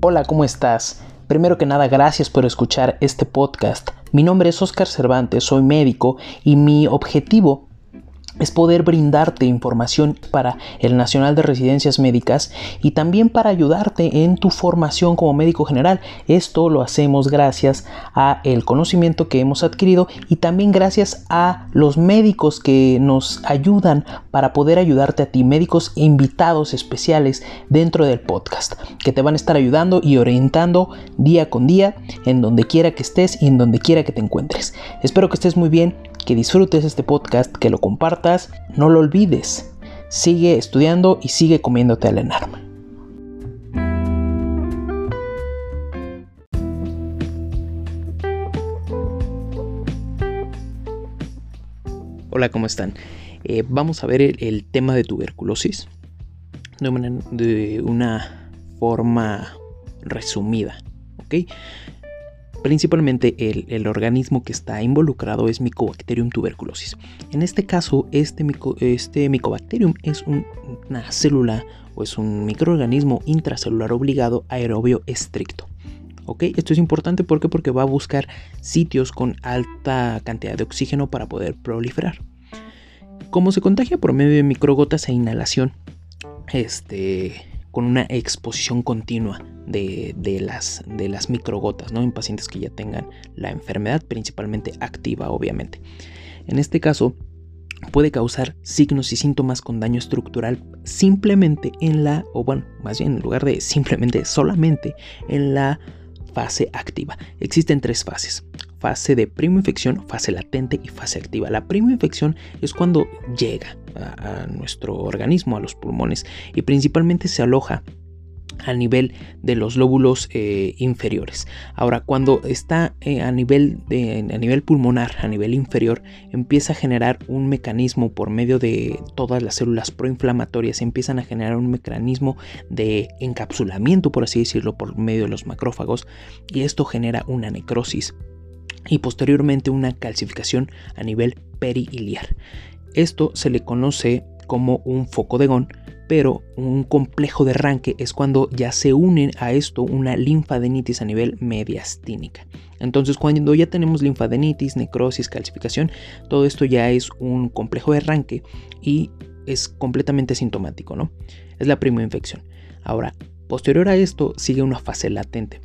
Hola, ¿cómo estás? Primero que nada, gracias por escuchar este podcast. Mi nombre es Oscar Cervantes, soy médico y mi objetivo es poder brindarte información para el Nacional de Residencias Médicas y también para ayudarte en tu formación como médico general. Esto lo hacemos gracias a el conocimiento que hemos adquirido y también gracias a los médicos que nos ayudan para poder ayudarte a ti, médicos invitados especiales dentro del podcast, que te van a estar ayudando y orientando día con día en donde quiera que estés y en donde quiera que te encuentres. Espero que estés muy bien que disfrutes este podcast, que lo compartas, no lo olvides. Sigue estudiando y sigue comiéndote al enarma. Hola, ¿cómo están? Eh, vamos a ver el, tema de tuberculosis de una, de una forma resumida, ¿ok? Principalmente el, organismo que está involucrado es Mycobacterium tuberculosis. En este caso, este, este Mycobacterium es una célula o es un microorganismo intracelular obligado aerobio estricto. ¿Ok? Esto es importante porque, porque va a buscar sitios con alta cantidad de oxígeno para poder proliferar. Como se contagia por medio de microgotas e inhalación, este, con una exposición continua de, las, de las microgotas, ¿no? En pacientes que ya tengan la enfermedad, principalmente activa, obviamente. En este caso, puede causar signos y síntomas con daño estructural simplemente en la, o bueno, más bien en lugar de simplemente, solamente en la fase activa. Existen tres fases. Fase de infección, fase latente y fase activa. La infección es cuando llega a nuestro organismo, a los pulmones, y principalmente se aloja a nivel de los lóbulos eh, inferiores. Ahora, cuando está eh, a, nivel de, a nivel pulmonar, a nivel inferior, empieza a generar un mecanismo por medio de todas las células proinflamatorias, empiezan a generar un mecanismo de encapsulamiento, por así decirlo, por medio de los macrófagos, y esto genera una necrosis y posteriormente una calcificación a nivel periliar. Esto se le conoce como un foco de Gón pero un complejo de arranque es cuando ya se unen a esto una linfadenitis a nivel mediastínica. Entonces cuando ya tenemos linfadenitis, necrosis, calcificación, todo esto ya es un complejo de arranque y es completamente sintomático, ¿no? Es la primera infección. Ahora, posterior a esto sigue una fase latente.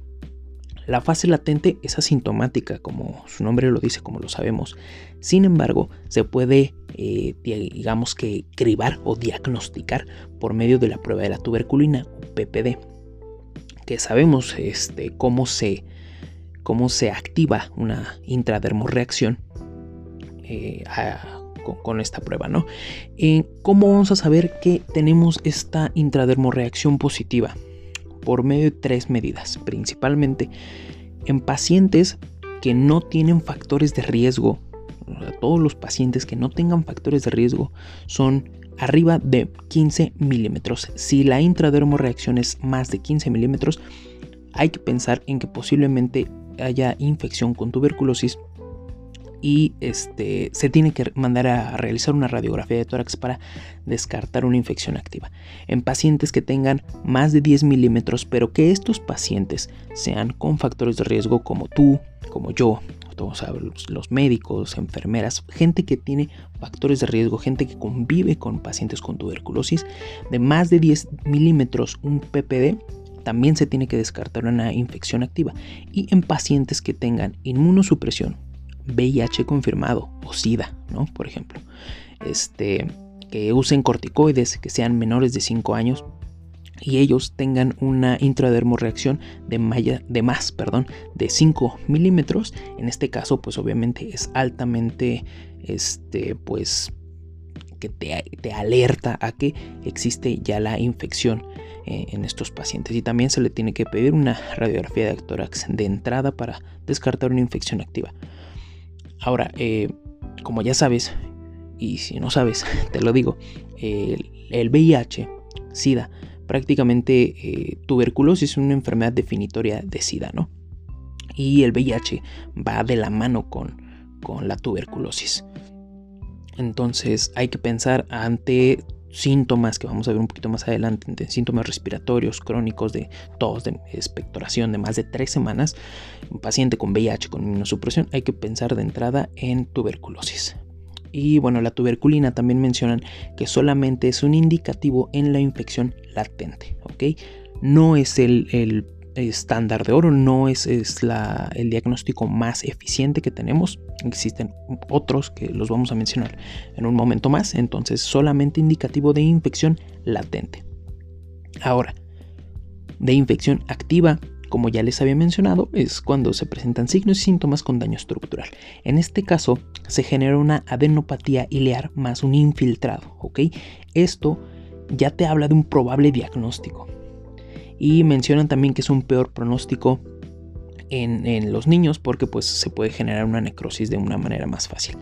La fase latente es asintomática, como su nombre lo dice, como lo sabemos. Sin embargo, se puede, eh, digamos que, cribar o diagnosticar por medio de la prueba de la tuberculina, PPD, que sabemos este, cómo, se, cómo se activa una intradermorreacción eh, con, esta prueba, ¿no? Eh, ¿Cómo vamos a saber que tenemos esta intradermorreacción positiva? Por medio de tres medidas, principalmente en pacientes que no tienen factores de riesgo. Todos los pacientes que no tengan factores de riesgo son arriba de 15 milímetros. Si la intradermorreacción es más de 15 milímetros, hay que pensar en que posiblemente haya infección con tuberculosis y este, se tiene que mandar a realizar una radiografía de tórax para descartar una infección activa. En pacientes que tengan más de 10 milímetros, pero que estos pacientes sean con factores de riesgo como tú, como yo, todos los, los médicos, enfermeras, gente que tiene factores de riesgo, gente que convive con pacientes con tuberculosis, de más de 10 milímetros, un PPD también se tiene que descartar una infección activa. Y en pacientes que tengan inmunosupresión, VIH confirmado o SIDA, ¿no? Por ejemplo, este, que usen corticoides, que sean menores de 5 años y ellos tengan una intradermorreacción de, de más, perdón, de 5 milímetros. En este caso, pues obviamente es altamente, este, pues que te, te, alerta a que existe ya la infección eh, en estos pacientes. Y también se le tiene que pedir una radiografía de tórax de entrada para descartar una infección activa. Ahora, eh, como ya sabes, y si no sabes, te lo digo, el, VIH, SIDA, prácticamente eh, tuberculosis es una enfermedad definitoria de SIDA, ¿no? Y el VIH va de la mano con, con la tuberculosis. Entonces hay que pensar ante síntomas que vamos a ver un poquito más adelante, de síntomas respiratorios crónicos de tos, de expectoración de más de tres semanas, un paciente con VIH con inmunosupresión, hay que pensar de entrada en tuberculosis. Y bueno, la tuberculina también mencionan que solamente es un indicativo en la infección latente, ¿ok? No es el estándar de oro, no es, es la, el diagnóstico más eficiente que tenemos. Existen otros que los vamos a mencionar en un momento más, entonces solamente indicativo de infección latente. Ahora, de infección activa, como ya les había mencionado, es cuando se presentan signos y síntomas con daño estructural. En este caso, se genera una adenopatía ilear más un infiltrado, ¿ok? Esto ya te habla de un probable diagnóstico. Y mencionan también que es un peor pronóstico en, los niños porque pues se puede generar una necrosis de una manera más fácil.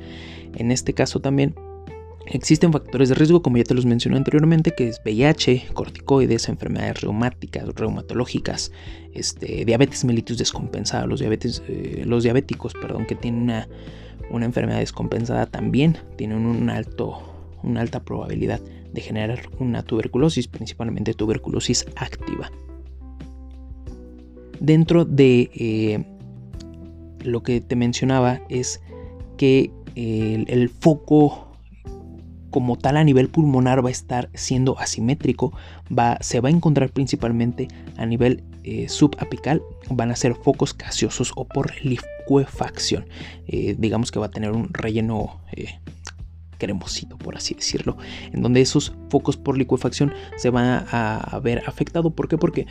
En este caso también existen factores de riesgo como ya te los mencioné anteriormente que es VIH, corticoides, enfermedades reumáticas, reumatológicas, este, diabetes mellitus descompensada, los, diabetes, eh, los diabéticos perdón, que tienen una, una enfermedad descompensada también tienen un alto, una alta probabilidad de generar una tuberculosis, principalmente tuberculosis activa. Dentro de eh, lo que te mencionaba es que el, foco como tal a nivel pulmonar va a estar siendo asimétrico, va, se va a encontrar principalmente a nivel eh, subapical, van a ser focos gaseosos o por liquefacción. Eh, digamos que va a tener un relleno cremosito, por así decirlo, en donde esos focos por liquefacción se van a, ver afectados. ¿Por qué? Porque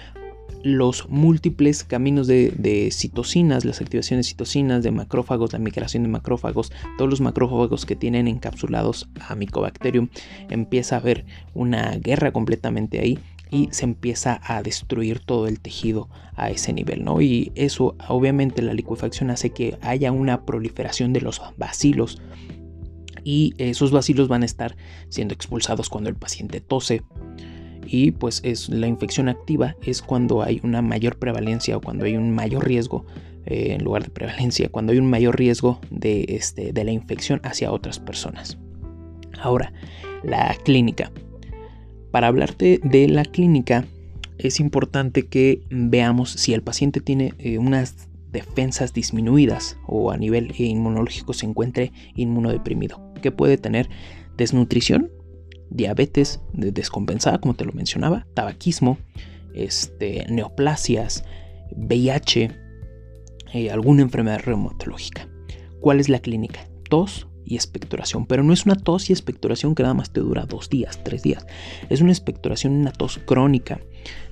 los múltiples caminos de, citocinas, las activaciones de citocinas, de macrófagos, la migración de macrófagos, todos los macrófagos que tienen encapsulados a Mycobacterium, empieza a haber una guerra completamente ahí y se empieza a destruir todo el tejido a ese nivel, ¿no? Y eso, obviamente, la liquefacción hace que haya una proliferación de los bacilos y esos bacilos van a estar siendo expulsados cuando el paciente tose. Y pues es la infección activa es cuando hay una mayor prevalencia o cuando hay un mayor riesgo eh, en lugar de prevalencia, cuando hay un mayor riesgo de, este, de la infección hacia otras personas. Ahora, la clínica. Para hablarte de la clínica, es importante que veamos si el paciente tiene eh, unas defensas disminuidas o a nivel inmunológico se encuentre inmunodeprimido que puede tener desnutrición, diabetes descompensada, como te lo mencionaba, tabaquismo, este, neoplasias, VIH, eh, alguna enfermedad reumatológica. ¿Cuál es la clínica? Tos, y expectoración. Pero no es una tos y expectoración que nada más te dura dos días, tres días. Es una expectoración, una tos crónica,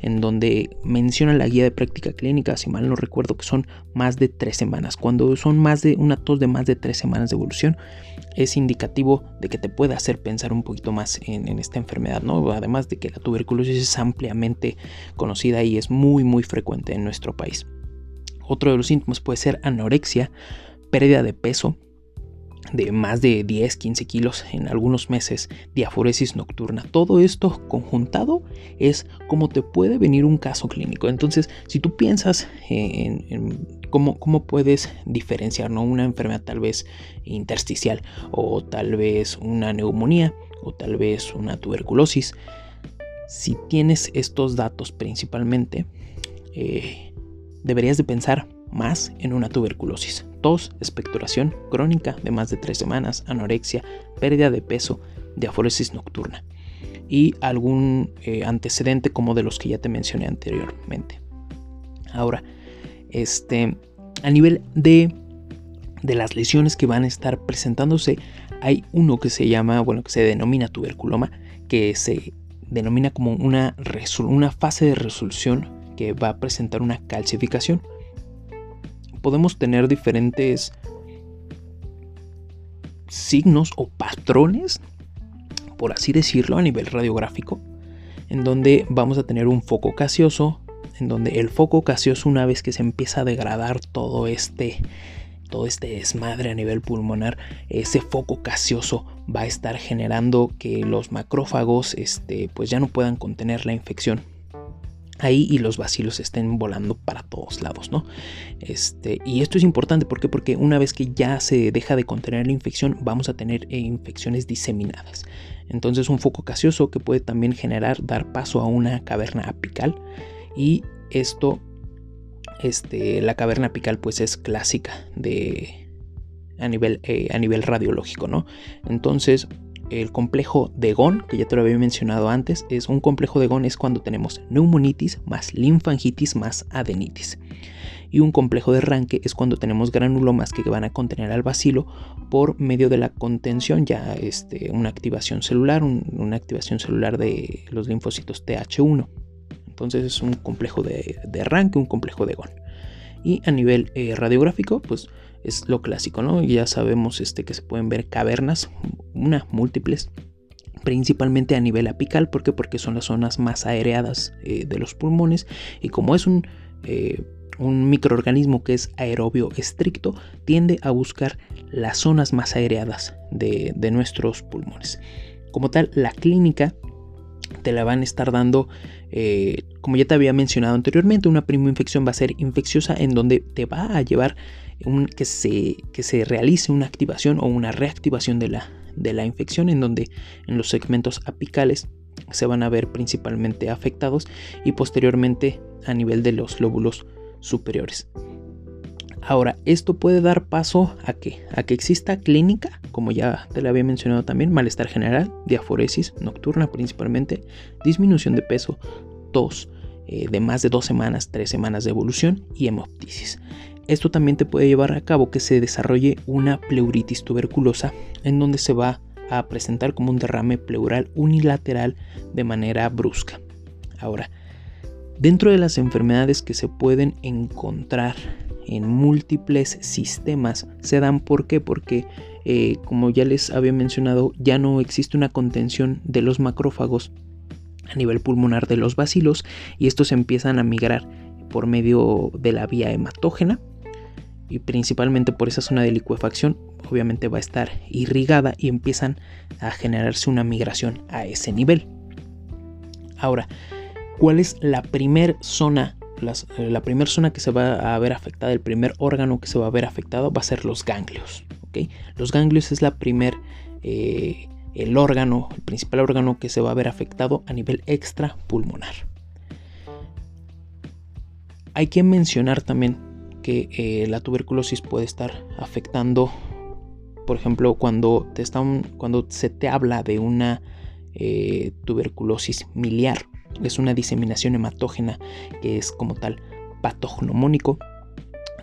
en donde menciona la guía de práctica clínica, si mal no recuerdo, que son más de tres semanas. Cuando son más de una tos de más de tres semanas de evolución, es indicativo de que te puede hacer pensar un poquito más en, en esta enfermedad, ¿no? Además de que la tuberculosis es ampliamente conocida y es muy, muy frecuente en nuestro país. Otro de los síntomas puede ser anorexia, pérdida de peso, de más de 10, 15 kilos en algunos meses, diaforesis nocturna. Todo esto conjuntado es como te puede venir un caso clínico. Entonces, si tú piensas en, cómo, puedes diferenciar ¿no? una enfermedad tal vez intersticial o tal vez una neumonía o tal vez una tuberculosis, si tienes estos datos principalmente, eh, deberías de pensar más en una tuberculosis. Tos, expectoración crónica de más de tres semanas, anorexia, pérdida de peso, diaforesis nocturna y algún eh, antecedente como de los que ya te mencioné anteriormente. Ahora, este, a nivel de, de las lesiones que van a estar presentándose, hay uno que se llama, bueno, que se denomina tuberculoma, que se denomina como una, una fase de resolución que va a presentar una calcificación podemos tener diferentes signos o patrones, por así decirlo, a nivel radiográfico, en donde vamos a tener un foco gaseoso, en donde el foco gaseoso una vez que se empieza a degradar todo este todo este desmadre a nivel pulmonar, ese foco gaseoso va a estar generando que los macrófagos este, pues ya no puedan contener la infección ahí y los vacilos estén volando para todos lados, ¿no? Este, y esto es importante, ¿por qué? Porque una vez que ya se deja de contener la infección, vamos a tener eh, infecciones diseminadas. Entonces un foco gaseoso que puede también generar, dar paso a una caverna apical y esto, este, la caverna apical pues es clásica de, a, nivel, eh, a nivel radiológico, ¿no? Entonces el complejo de GON, que ya te lo había mencionado antes, es un complejo de GON es cuando tenemos neumonitis más linfangitis más adenitis. Y un complejo de Ranke es cuando tenemos granulomas que van a contener al bacilo por medio de la contención, ya este, una activación celular, una activación celular de los linfocitos TH1. Entonces es un complejo de, de un complejo de GON. Y a nivel eh, radiográfico, pues es lo clásico, ¿no? Ya sabemos este, que se pueden ver cavernas, una, múltiples, principalmente a nivel apical, ¿por qué? Porque son las zonas más aereadas eh, de los pulmones y como es un, eh, un microorganismo que es aerobio estricto, tiende a buscar las zonas más aereadas de, de nuestros pulmones. Como tal, la clínica te la van a estar dando, eh, como ya te había mencionado anteriormente, una infección va a ser infecciosa en donde te va a llevar que, se, que se realice una activación o una reactivación de la, de la infección en donde en los segmentos apicales se van a ver principalmente afectados y posteriormente a nivel de los lóbulos superiores. Ahora, esto puede dar paso a que, a que exista clínica, como ya te lo había mencionado también, malestar general, diaforesis nocturna principalmente, disminución de peso, tos eh, de más de dos semanas, tres semanas de evolución y hemoptisis. Esto también te puede llevar a cabo que se desarrolle una pleuritis tuberculosa en donde se va a presentar como un derrame pleural unilateral de manera brusca. Ahora, dentro de las enfermedades que se pueden encontrar en múltiples sistemas se dan ¿por qué? Porque eh, como ya les había mencionado ya no existe una contención de los macrófagos a nivel pulmonar de los bacilos y estos empiezan a migrar por medio de la vía hematógena y principalmente por esa zona de licuefacción obviamente va a estar irrigada y empiezan a generarse una migración a ese nivel. Ahora, ¿cuál es la primer zona eh, la primera zona que se va a ver afectada, el primer órgano que se va a ver afectado va a ser los ganglios. Los ganglios es la primer, eh, el órgano, el principal órgano que se va a ver afectado a nivel extrapulmonar. Hay que mencionar también que eh, la tuberculosis puede estar afectando, por ejemplo, cuando, te cuando se te habla de una tuberculosis miliar es una diseminación hematógena que es como tal patognomónico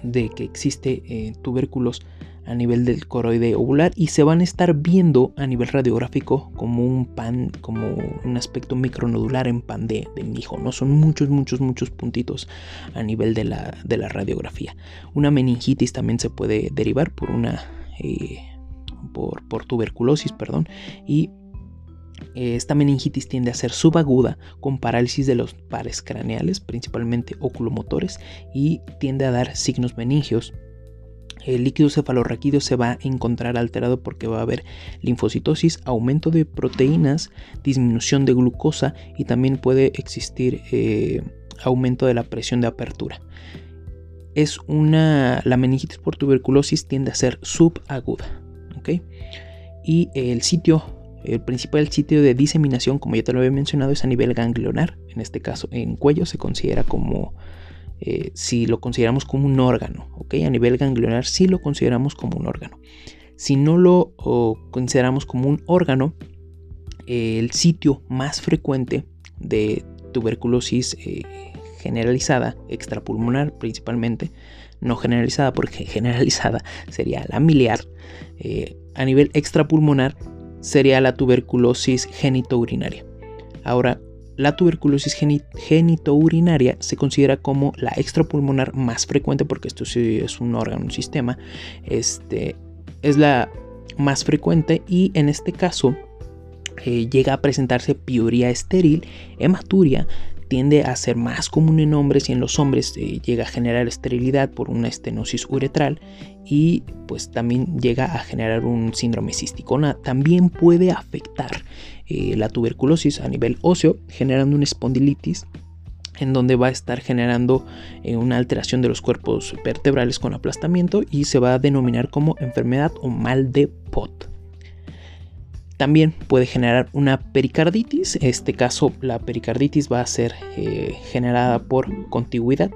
de que existe eh, tubérculos a nivel del coroide ovular y se van a estar viendo a nivel radiográfico como un pan, como un aspecto micronodular en pan de, mijo, ¿no? Son muchos, muchos, muchos puntitos a nivel de la, de la radiografía. Una meningitis también se puede derivar por una... Eh, por, por tuberculosis, perdón, y esta meningitis tiende a ser subaguda con parálisis de los pares craneales, principalmente oculomotores, y tiende a dar signos meningios. El líquido cefalorraquídeo se va a encontrar alterado porque va a haber linfocitosis, aumento de proteínas, disminución de glucosa y también puede existir eh, aumento de la presión de apertura. Es una, la meningitis por tuberculosis tiende a ser subaguda. Y el sitio el principal sitio de diseminación, como ya te lo había mencionado, es a nivel ganglionar. En este caso, en cuello se considera como, eh, si lo consideramos como un órgano, ¿ok? A nivel ganglionar sí lo consideramos como un órgano. Si no lo consideramos como un órgano, el sitio más frecuente de tuberculosis eh, generalizada, extrapulmonar principalmente, no generalizada porque generalizada sería la miliar, eh, a nivel extrapulmonar sería la tuberculosis genitourinaria. Ahora, la tuberculosis genitourinaria se considera como la extrapulmonar más frecuente porque esto sí es un órgano, un sistema. Este, es la más frecuente y en este caso eh, llega a presentarse piuria estéril, hematuria, tiende a ser más común en hombres y en los hombres eh, llega a generar esterilidad por una estenosis uretral y pues también llega a generar un síndrome cístico. También puede afectar la tuberculosis a nivel óseo generando una espondilitis en donde va a estar generando eh, una alteración de los cuerpos vertebrales con aplastamiento y se va a denominar como enfermedad o mal de Pot. también puede generar una pericarditis. En este caso, la pericarditis va a ser eh, generada por contigüidad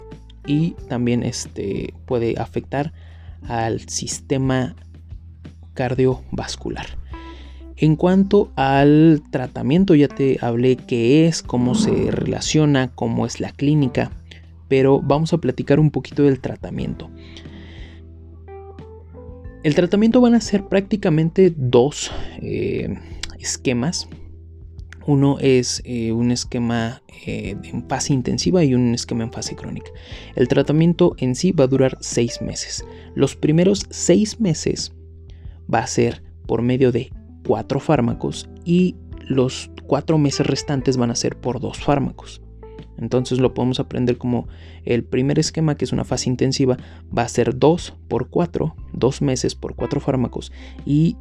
y también este, puede afectar al sistema cardiovascular. En cuanto al tratamiento, ya te hablé qué es, cómo se relaciona, cómo es la clínica, pero vamos a platicar un poquito del tratamiento. El tratamiento van a ser prácticamente dos eh, esquemas. Uno es eh, un esquema eh, en fase intensiva y un esquema en fase crónica. El tratamiento en sí va a durar seis meses. Los primeros seis meses va a ser por medio de cuatro fármacos y los cuatro meses restantes van a ser por dos fármacos. Entonces lo podemos aprender como el primer esquema, que es una fase intensiva, va a ser 2 por 4, 2 meses por 4 fármacos. Y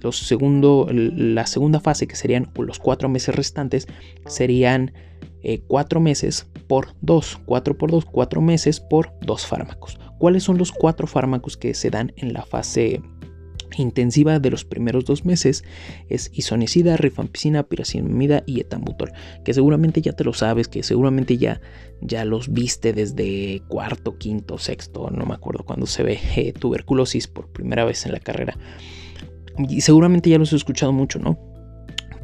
los segundo, la segunda fase, que serían los 4 meses restantes, serían 4 meses por 2, 4 por 2, 4 meses por 2 fármacos. ¿Cuáles son los 4 fármacos que se dan en la fase intensiva de los primeros dos meses es isonicida, rifampicina, piracinamida y etambutol, que seguramente ya te lo sabes, que seguramente ya, ya los viste desde cuarto, quinto, sexto, no me acuerdo cuando se ve eh, tuberculosis por primera vez en la carrera. Y seguramente ya los he escuchado mucho, ¿no?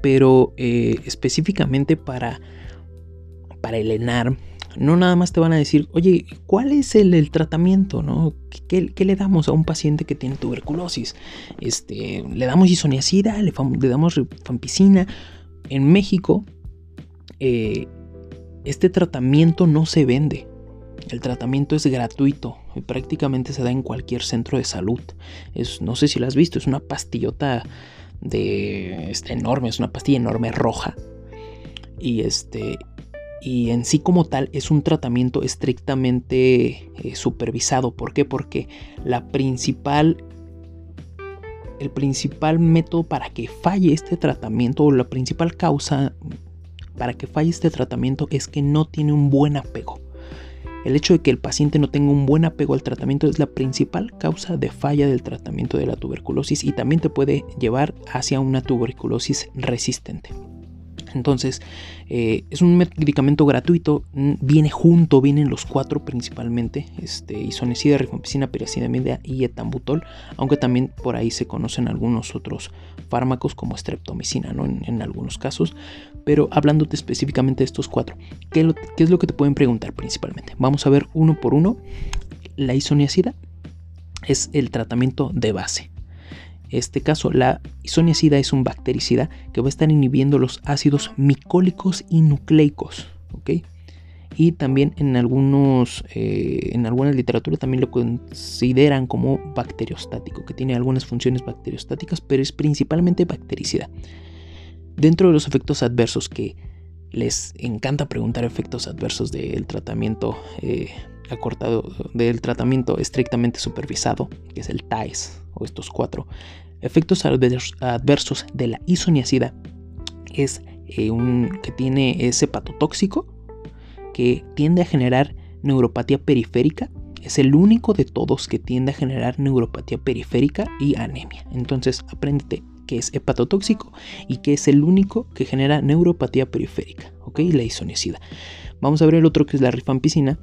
Pero eh, específicamente para, para el ENAR, no nada más te van a decir, oye, ¿cuál es el, tratamiento? ¿no? ¿Qué, le damos a un paciente que tiene tuberculosis? Este, ¿Le damos isoniazida? ¿Le, damos rifampicina? En México, eh, este tratamiento no se vende. El tratamiento es gratuito y prácticamente se da en cualquier centro de salud. Es, no sé si lo has visto, es una pastillota de este, enorme, es una pastilla enorme roja. Y este y en sí como tal es un tratamiento estrictamente eh, supervisado. ¿Por qué? Porque la principal el principal método para que falle este tratamiento o la principal causa para que falle este tratamiento es que no tiene un buen apego. El hecho de que el paciente no tenga un buen apego al tratamiento es la principal causa de falla del tratamiento de la tuberculosis y también te puede llevar hacia una tuberculosis resistente. Entonces, eh, es un medicamento gratuito, viene junto, vienen los cuatro principalmente, este, isonicida, rifampicina, piracinamida y etambutol, aunque también por ahí se conocen algunos otros fármacos como streptomicina, ¿no? En, algunos casos, pero hablándote específicamente de estos cuatro, ¿qué, ¿qué es lo que te pueden preguntar principalmente? Vamos a ver uno por uno. La isoniazida es el tratamiento de base este caso, la isoniazida es un bactericida que va a estar inhibiendo los ácidos micólicos y nucleicos. Y también en, algunos, eh, en alguna literatura también lo consideran como bacteriostático, que tiene algunas funciones bacteriostáticas, pero es principalmente bactericida. Dentro de los efectos adversos que les encanta preguntar efectos adversos del tratamiento eh, acortado, del tratamiento estrictamente supervisado, que es el TAES o estos cuatro, efectos adversos de la isoniazida es eh, un que tiene ese hepatotóxico que tiende a generar neuropatía periférica. Es el único de todos que tiende a generar neuropatía periférica y anemia. Entonces, apréndete que es hepatotóxico y que es el único que genera neuropatía periférica, ¿ok? La isoniazida. Vamos a ver el otro que es la rifampicina,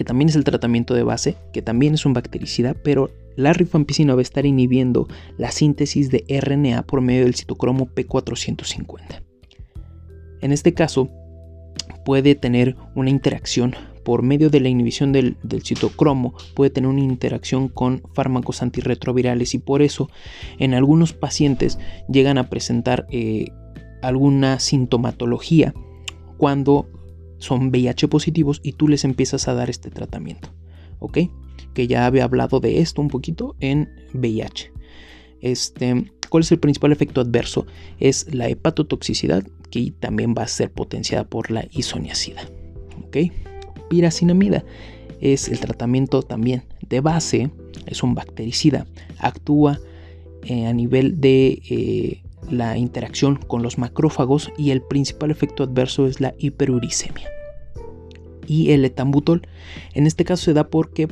que también es el tratamiento de base, que también es un bactericida, pero la rifampicina va a estar inhibiendo la síntesis de RNA por medio del citocromo P450. En este caso, puede tener una interacción por medio de la inhibición del, citocromo, puede tener una interacción con fármacos antirretrovirales y por eso en algunos pacientes llegan a presentar eh, alguna sintomatología cuando son VIH positivos y tú les empiezas a dar este tratamiento. ¿Ok? que ya había hablado de esto un poquito en VIH. Este, ¿Cuál es el principal efecto adverso? Es la hepatotoxicidad, que también va a ser potenciada por la isoniazida. ¿Ok? Piracinamida es el tratamiento también de base, es un bactericida, actúa eh, a nivel de eh, la interacción con los macrófagos y el principal efecto adverso es la hiperuricemia y el etambutol. En este caso se da porque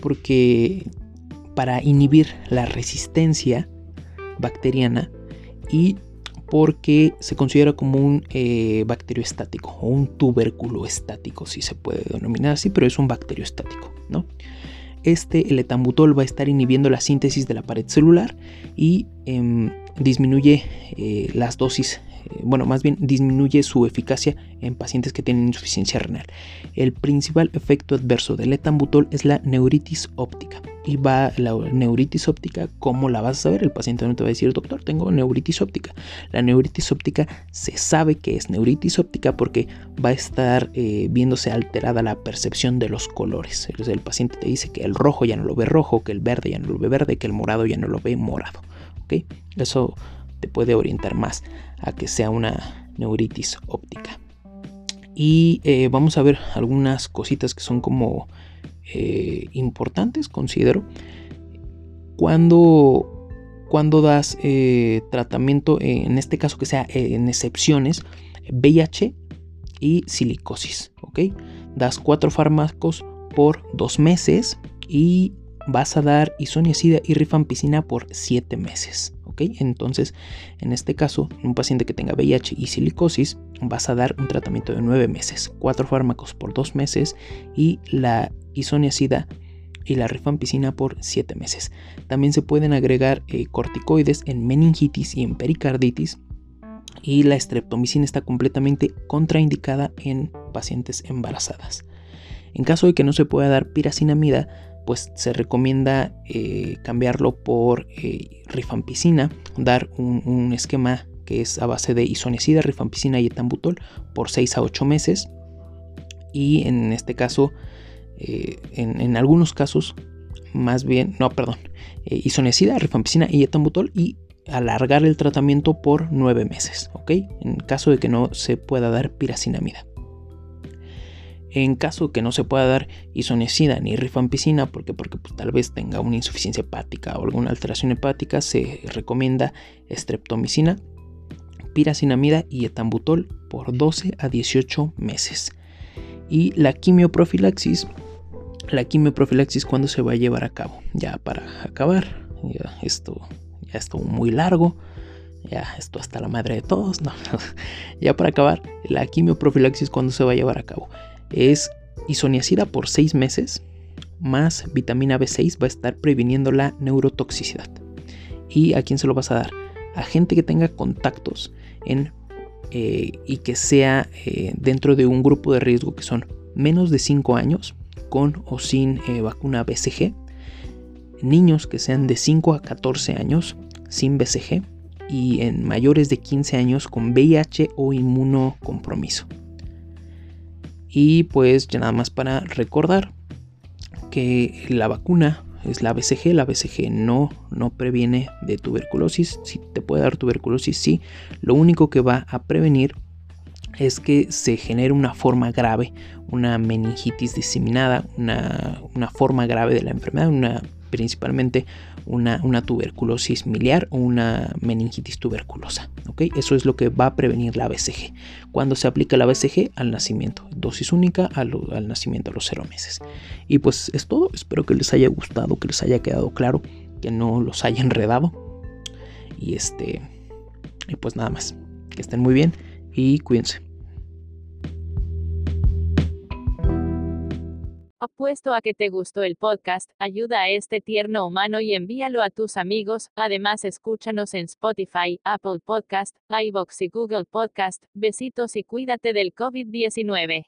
para inhibir la resistencia bacteriana y porque se considera como un eh, bacterio estático o un tubérculo estático, si se puede denominar así, pero es un bacterio estático, ¿no? Este, el etambutol, va a estar inhibiendo la síntesis de la pared celular y em, disminuye eh, las dosis bueno, más bien disminuye su eficacia en pacientes que tienen insuficiencia renal. El principal efecto adverso del etambutol es la neuritis óptica. Y va la neuritis óptica, ¿cómo la vas a saber? El paciente no te va a decir, doctor, tengo neuritis óptica. La neuritis óptica se sabe que es neuritis óptica porque va a estar eh, viéndose alterada la percepción de los colores. el paciente te dice que el rojo ya no lo ve rojo, que el verde ya no lo ve verde, que el morado ya no lo ve morado. Eso te puede orientar más a que sea una neuritis óptica. Y eh, vamos a ver algunas cositas que son como eh, importantes, considero. Cuando, cuando das eh, tratamiento, en este caso que sea en excepciones, VIH y silicosis, ¿ok? Das cuatro fármacos por dos meses y vas a dar isoniazida y rifampicina por siete meses. Entonces, en este caso, un paciente que tenga VIH y silicosis, vas a dar un tratamiento de 9 meses, 4 fármacos por 2 meses y la isoniazida y la rifampicina por 7 meses. También se pueden agregar eh, corticoides en meningitis y en pericarditis y la streptomicina está completamente contraindicada en pacientes embarazadas. En caso de que no se pueda dar piracinamida, pues se recomienda eh, cambiarlo por eh, rifampicina, dar un, esquema que es a base de isoniazida, rifampicina y etambutol por 6 a 8 meses. Y en este caso, eh, en, algunos casos, más bien, no, perdón, isoniazida, rifampicina y etambutol y alargar el tratamiento por 9 meses, ¿ok? En caso de que no se pueda dar piracinamida. En caso que no se pueda dar isoniazida ni rifampicina, porque, porque tal vez tenga una insuficiencia hepática o alguna alteración hepática, se recomienda streptomicina, piracinamida y etambutol por 12 a 18 meses. Y la quimioprofilaxis, la quimioprofilaxis cuando se va a llevar a cabo, ya para acabar, esto ya estuvo muy largo, ya esto hasta la madre de todos, ya para acabar, la quimioprofilaxis cuando se va a llevar a cabo es isoniazida por 6 meses más vitamina B6 va a estar previniendo la neurotoxicidad. ¿Y a quién se lo vas a dar? A gente que tenga contactos en, eh, y que sea eh, dentro de un grupo de riesgo que son menos de 5 años con o sin eh, vacuna BCG, niños que sean de 5 a 14 años sin BCG y en mayores de 15 años con VIH o inmunocompromiso. Y pues ya nada más para recordar que la vacuna es la BCG, la BCG no, no previene de tuberculosis, si te puede dar tuberculosis, sí, lo único que va a prevenir es que se genere una forma grave, una meningitis diseminada, una, una forma grave de la enfermedad, una principalmente una, tuberculosis miliar o una meningitis tuberculosa. Eso es lo que va a prevenir la BCG. Cuando se aplica la BCG al nacimiento, dosis única al, nacimiento a los cero meses. Y pues es todo. Espero que les haya gustado, que les haya quedado claro, que no los haya enredado. Y este, y pues nada más. Que estén muy bien y cuídense. Apuesto a que te gustó el podcast, ayuda a este tierno humano y envíalo a tus amigos. Además, escúchanos en Spotify, Apple Podcast, iBox y Google Podcast. Besitos y cuídate del COVID-19.